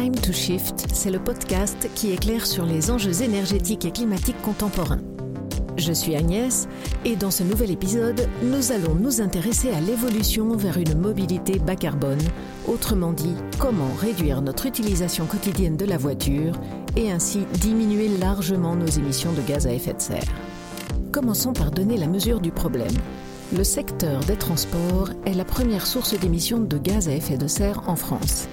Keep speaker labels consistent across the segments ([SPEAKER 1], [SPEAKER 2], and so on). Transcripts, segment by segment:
[SPEAKER 1] Time to Shift, c'est le podcast qui éclaire sur les enjeux énergétiques et climatiques contemporains. Je suis Agnès et dans ce nouvel épisode, nous allons nous intéresser à l'évolution vers une mobilité bas carbone, autrement dit, comment réduire notre utilisation quotidienne de la voiture et ainsi diminuer largement nos émissions de gaz à effet de serre. Commençons par donner la mesure du problème. Le secteur des transports est la première source d'émissions de gaz à effet de serre en France.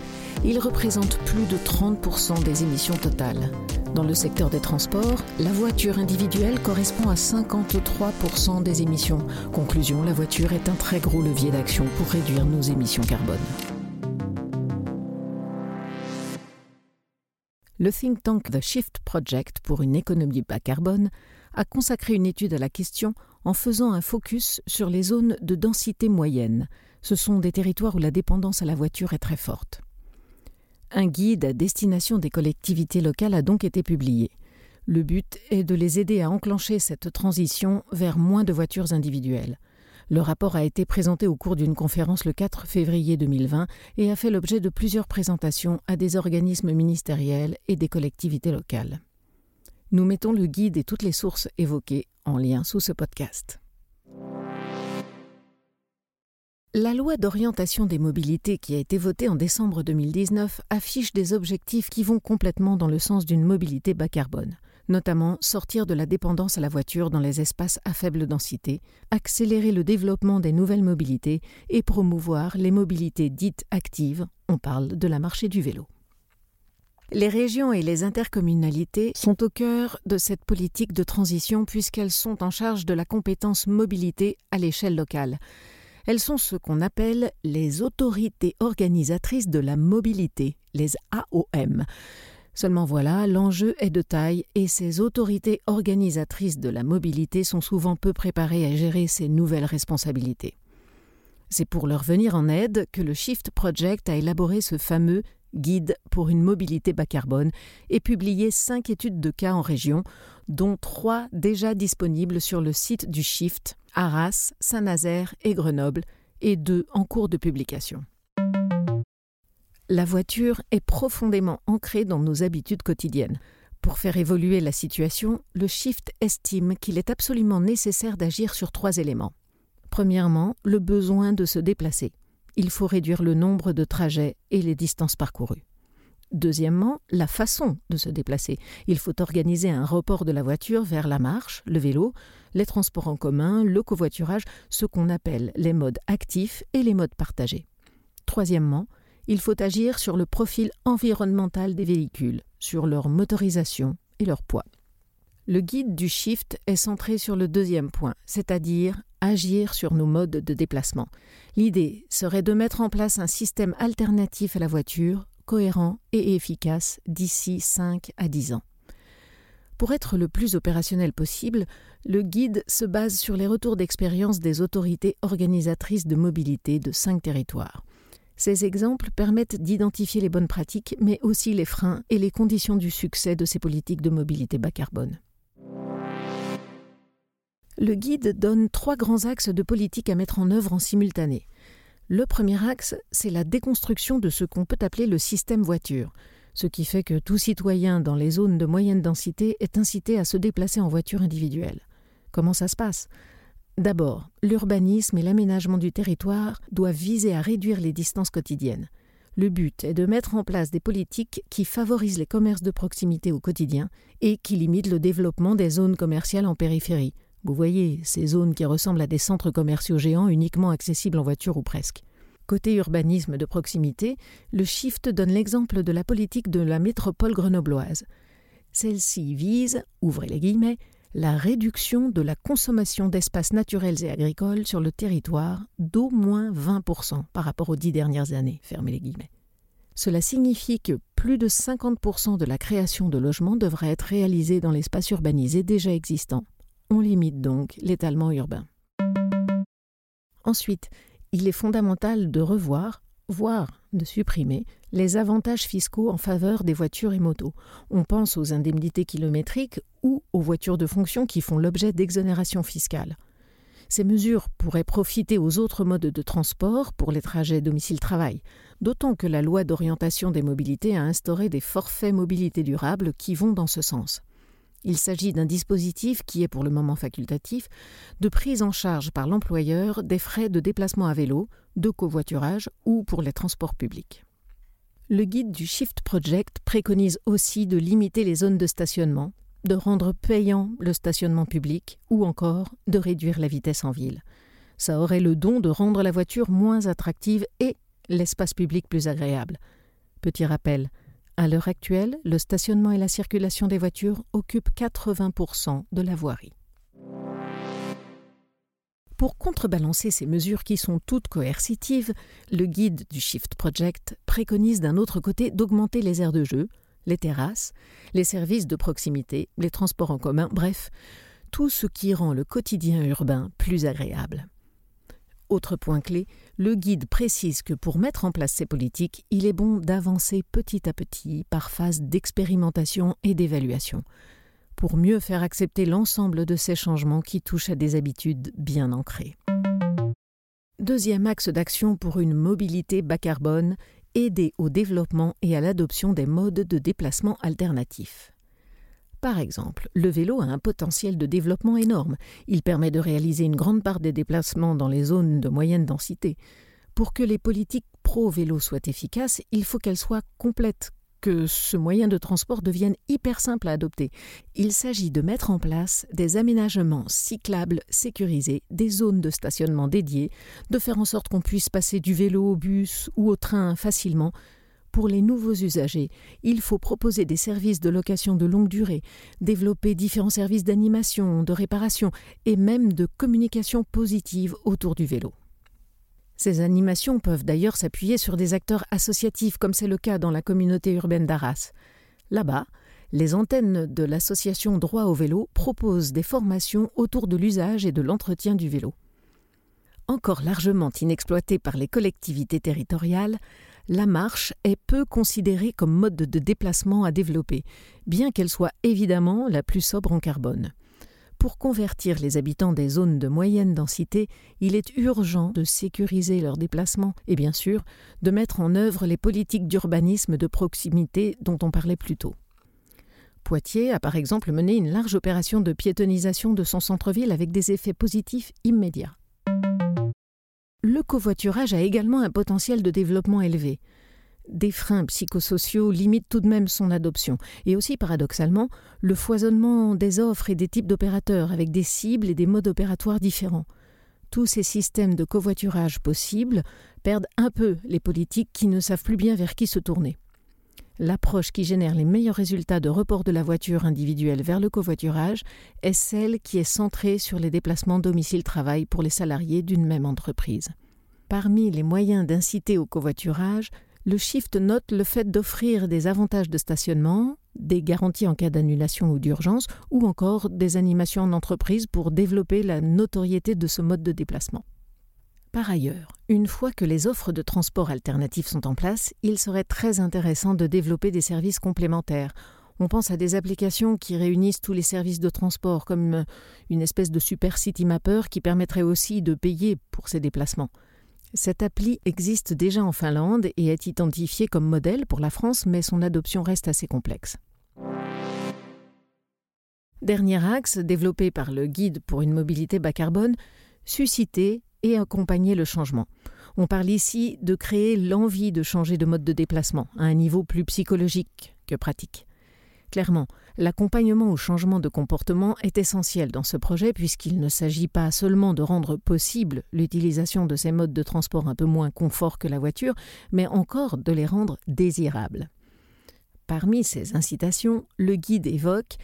[SPEAKER 1] Il représente plus de 30% des émissions totales. Dans le secteur des transports, la voiture individuelle correspond à 53% des émissions. Conclusion, la voiture est un très gros levier d'action pour réduire nos émissions carbone. Le think tank The Shift Project pour une économie bas carbone a consacré une étude à la question en faisant un focus sur les zones de densité moyenne. Ce sont des territoires où la dépendance à la voiture est très forte. Un guide à destination des collectivités locales a donc été publié. Le but est de les aider à enclencher cette transition vers moins de voitures individuelles. Le rapport a été présenté au cours d'une conférence le 4 février 2020 et a fait l'objet de plusieurs présentations à des organismes ministériels et des collectivités locales. Nous mettons le guide et toutes les sources évoquées en lien sous ce podcast. La loi d'orientation des mobilités qui a été votée en décembre 2019 affiche des objectifs qui vont complètement dans le sens d'une mobilité bas carbone, notamment sortir de la dépendance à la voiture dans les espaces à faible densité, accélérer le développement des nouvelles mobilités et promouvoir les mobilités dites actives, on parle de la marché du vélo. Les régions et les intercommunalités sont au cœur de cette politique de transition puisqu'elles sont en charge de la compétence mobilité à l'échelle locale. Elles sont ce qu'on appelle les autorités organisatrices de la mobilité, les AOM. Seulement voilà, l'enjeu est de taille et ces autorités organisatrices de la mobilité sont souvent peu préparées à gérer ces nouvelles responsabilités. C'est pour leur venir en aide que le Shift Project a élaboré ce fameux guide pour une mobilité bas carbone et publié cinq études de cas en région, dont trois déjà disponibles sur le site du Shift, Arras, Saint-Nazaire et Grenoble, et deux en cours de publication. La voiture est profondément ancrée dans nos habitudes quotidiennes. Pour faire évoluer la situation, le Shift estime qu'il est absolument nécessaire d'agir sur trois éléments. Premièrement, le besoin de se déplacer il faut réduire le nombre de trajets et les distances parcourues. Deuxièmement, la façon de se déplacer. Il faut organiser un report de la voiture vers la marche, le vélo, les transports en commun, le covoiturage, ce qu'on appelle les modes actifs et les modes partagés. Troisièmement, il faut agir sur le profil environnemental des véhicules, sur leur motorisation et leur poids. Le guide du shift est centré sur le deuxième point, c'est-à-dire agir sur nos modes de déplacement. L'idée serait de mettre en place un système alternatif à la voiture, cohérent et efficace d'ici 5 à 10 ans. Pour être le plus opérationnel possible, le guide se base sur les retours d'expérience des autorités organisatrices de mobilité de cinq territoires. Ces exemples permettent d'identifier les bonnes pratiques, mais aussi les freins et les conditions du succès de ces politiques de mobilité bas carbone. Le guide donne trois grands axes de politique à mettre en œuvre en simultané. Le premier axe, c'est la déconstruction de ce qu'on peut appeler le système voiture, ce qui fait que tout citoyen dans les zones de moyenne densité est incité à se déplacer en voiture individuelle. Comment ça se passe? D'abord, l'urbanisme et l'aménagement du territoire doivent viser à réduire les distances quotidiennes. Le but est de mettre en place des politiques qui favorisent les commerces de proximité au quotidien et qui limitent le développement des zones commerciales en périphérie, vous voyez, ces zones qui ressemblent à des centres commerciaux géants uniquement accessibles en voiture ou presque. Côté urbanisme de proximité, le Shift donne l'exemple de la politique de la métropole grenobloise. Celle-ci vise, ouvrez les guillemets, la réduction de la consommation d'espaces naturels et agricoles sur le territoire d'au moins 20% par rapport aux dix dernières années. Fermez les guillemets. Cela signifie que plus de 50% de la création de logements devrait être réalisée dans l'espace urbanisé déjà existant. On limite donc l'étalement urbain. Ensuite, il est fondamental de revoir, voire de supprimer, les avantages fiscaux en faveur des voitures et motos. On pense aux indemnités kilométriques ou aux voitures de fonction qui font l'objet d'exonérations fiscales. Ces mesures pourraient profiter aux autres modes de transport pour les trajets domicile-travail, d'autant que la loi d'orientation des mobilités a instauré des forfaits mobilité durable qui vont dans ce sens. Il s'agit d'un dispositif qui est pour le moment facultatif de prise en charge par l'employeur des frais de déplacement à vélo, de covoiturage ou pour les transports publics. Le guide du Shift Project préconise aussi de limiter les zones de stationnement, de rendre payant le stationnement public ou encore de réduire la vitesse en ville. Ça aurait le don de rendre la voiture moins attractive et l'espace public plus agréable. Petit rappel, à l'heure actuelle, le stationnement et la circulation des voitures occupent 80% de la voirie. Pour contrebalancer ces mesures qui sont toutes coercitives, le guide du Shift Project préconise d'un autre côté d'augmenter les aires de jeu, les terrasses, les services de proximité, les transports en commun, bref, tout ce qui rend le quotidien urbain plus agréable. Autre point clé, le guide précise que pour mettre en place ces politiques, il est bon d'avancer petit à petit par phase d'expérimentation et d'évaluation, pour mieux faire accepter l'ensemble de ces changements qui touchent à des habitudes bien ancrées. Deuxième axe d'action pour une mobilité bas carbone, aider au développement et à l'adoption des modes de déplacement alternatifs. Par exemple, le vélo a un potentiel de développement énorme. Il permet de réaliser une grande part des déplacements dans les zones de moyenne densité. Pour que les politiques pro-vélo soient efficaces, il faut qu'elles soient complètes, que ce moyen de transport devienne hyper simple à adopter. Il s'agit de mettre en place des aménagements cyclables sécurisés, des zones de stationnement dédiées, de faire en sorte qu'on puisse passer du vélo au bus ou au train facilement. Pour les nouveaux usagers, il faut proposer des services de location de longue durée, développer différents services d'animation, de réparation et même de communication positive autour du vélo. Ces animations peuvent d'ailleurs s'appuyer sur des acteurs associatifs, comme c'est le cas dans la communauté urbaine d'Arras. Là-bas, les antennes de l'association Droit au vélo proposent des formations autour de l'usage et de l'entretien du vélo. Encore largement inexploitée par les collectivités territoriales, la marche est peu considérée comme mode de déplacement à développer, bien qu'elle soit évidemment la plus sobre en carbone. Pour convertir les habitants des zones de moyenne densité, il est urgent de sécuriser leurs déplacements et bien sûr de mettre en œuvre les politiques d'urbanisme de proximité dont on parlait plus tôt. Poitiers a par exemple mené une large opération de piétonisation de son centre-ville avec des effets positifs immédiats. Le covoiturage a également un potentiel de développement élevé des freins psychosociaux limitent tout de même son adoption, et aussi paradoxalement, le foisonnement des offres et des types d'opérateurs avec des cibles et des modes opératoires différents. Tous ces systèmes de covoiturage possibles perdent un peu les politiques qui ne savent plus bien vers qui se tourner. L'approche qui génère les meilleurs résultats de report de la voiture individuelle vers le covoiturage est celle qui est centrée sur les déplacements domicile-travail pour les salariés d'une même entreprise. Parmi les moyens d'inciter au covoiturage, le Shift note le fait d'offrir des avantages de stationnement, des garanties en cas d'annulation ou d'urgence, ou encore des animations en entreprise pour développer la notoriété de ce mode de déplacement. Par ailleurs, une fois que les offres de transport alternatifs sont en place, il serait très intéressant de développer des services complémentaires. On pense à des applications qui réunissent tous les services de transport, comme une espèce de super city mapper qui permettrait aussi de payer pour ces déplacements. Cette appli existe déjà en Finlande et est identifiée comme modèle pour la France, mais son adoption reste assez complexe. Dernier axe, développé par le Guide pour une mobilité bas carbone, susciter et accompagner le changement. On parle ici de créer l'envie de changer de mode de déplacement à un niveau plus psychologique que pratique. Clairement, l'accompagnement au changement de comportement est essentiel dans ce projet puisqu'il ne s'agit pas seulement de rendre possible l'utilisation de ces modes de transport un peu moins confort que la voiture, mais encore de les rendre désirables. Parmi ces incitations, le guide évoque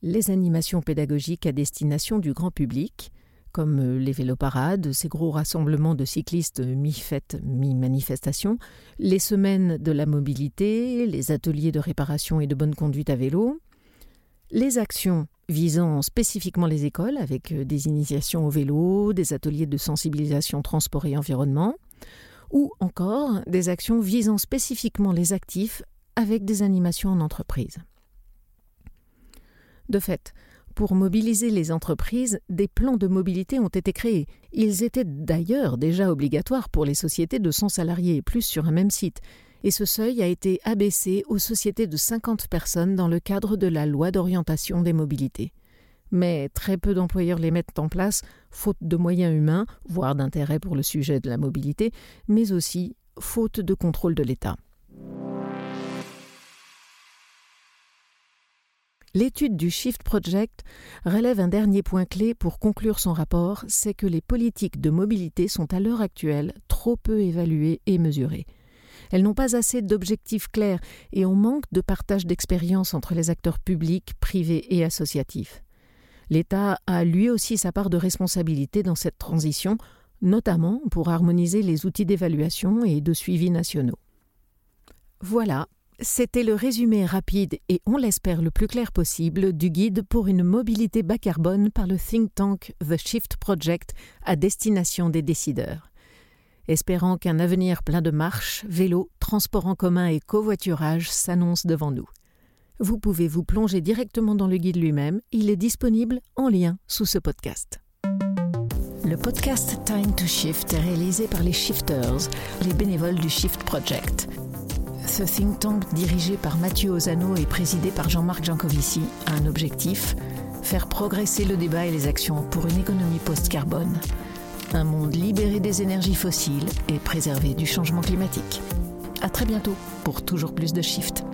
[SPEAKER 1] les animations pédagogiques à destination du grand public, comme euh, les véloparades, ces gros rassemblements de cyclistes mi-fête, mi-manifestation, les semaines de la mobilité, les ateliers de réparation et de bonne conduite à vélo, les actions visant spécifiquement les écoles avec euh, des initiations au vélo, des ateliers de sensibilisation transport et environnement, ou encore des actions visant spécifiquement les actifs avec des animations en entreprise. De fait, Pour mobiliser les entreprises, des plans de mobilité ont été créés. Ils étaient d'ailleurs déjà obligatoires pour les sociétés de 100 salariés et plus sur un même site. Et ce seuil a été abaissé aux sociétés de 50 personnes dans le cadre de la loi d'orientation des mobilités. Mais très peu d'employeurs les mettent en place, faute de moyens humains, voire d'intérêt pour le sujet de la mobilité, mais aussi faute de contrôle de l'État. L'étude du Shift Project relève un dernier point clé pour conclure son rapport, c'est que les politiques de mobilité sont à l'heure actuelle trop peu évaluées et mesurées. Elles n'ont pas assez d'objectifs clairs et on manque de partage d'expérience entre les acteurs publics, privés et associatifs. L'État a lui aussi sa part de responsabilité dans cette transition, notamment pour harmoniser les outils d'évaluation et de suivi nationaux. Voilà, c'était le résumé rapide et on l'espère le plus clair possible du guide pour une mobilité bas carbone par le think tank The Shift Project à destination des décideurs. Espérant qu'un avenir plein de marches, vélos, transports en commun et covoiturage s'annonce devant nous. Vous pouvez vous plonger directement dans le guide lui-même, il est disponible en lien sous ce podcast. Le podcast Time to Shift est réalisé par les Shifters, les bénévoles du Shift Project. Ce think tank dirigé par Mathieu Ozano et présidé par Jean-Marc Jancovici a un objectif faire progresser le débat et les actions pour une économie post-carbone, un monde libéré des énergies fossiles et préservé du changement climatique. À très bientôt pour toujours plus de Shift.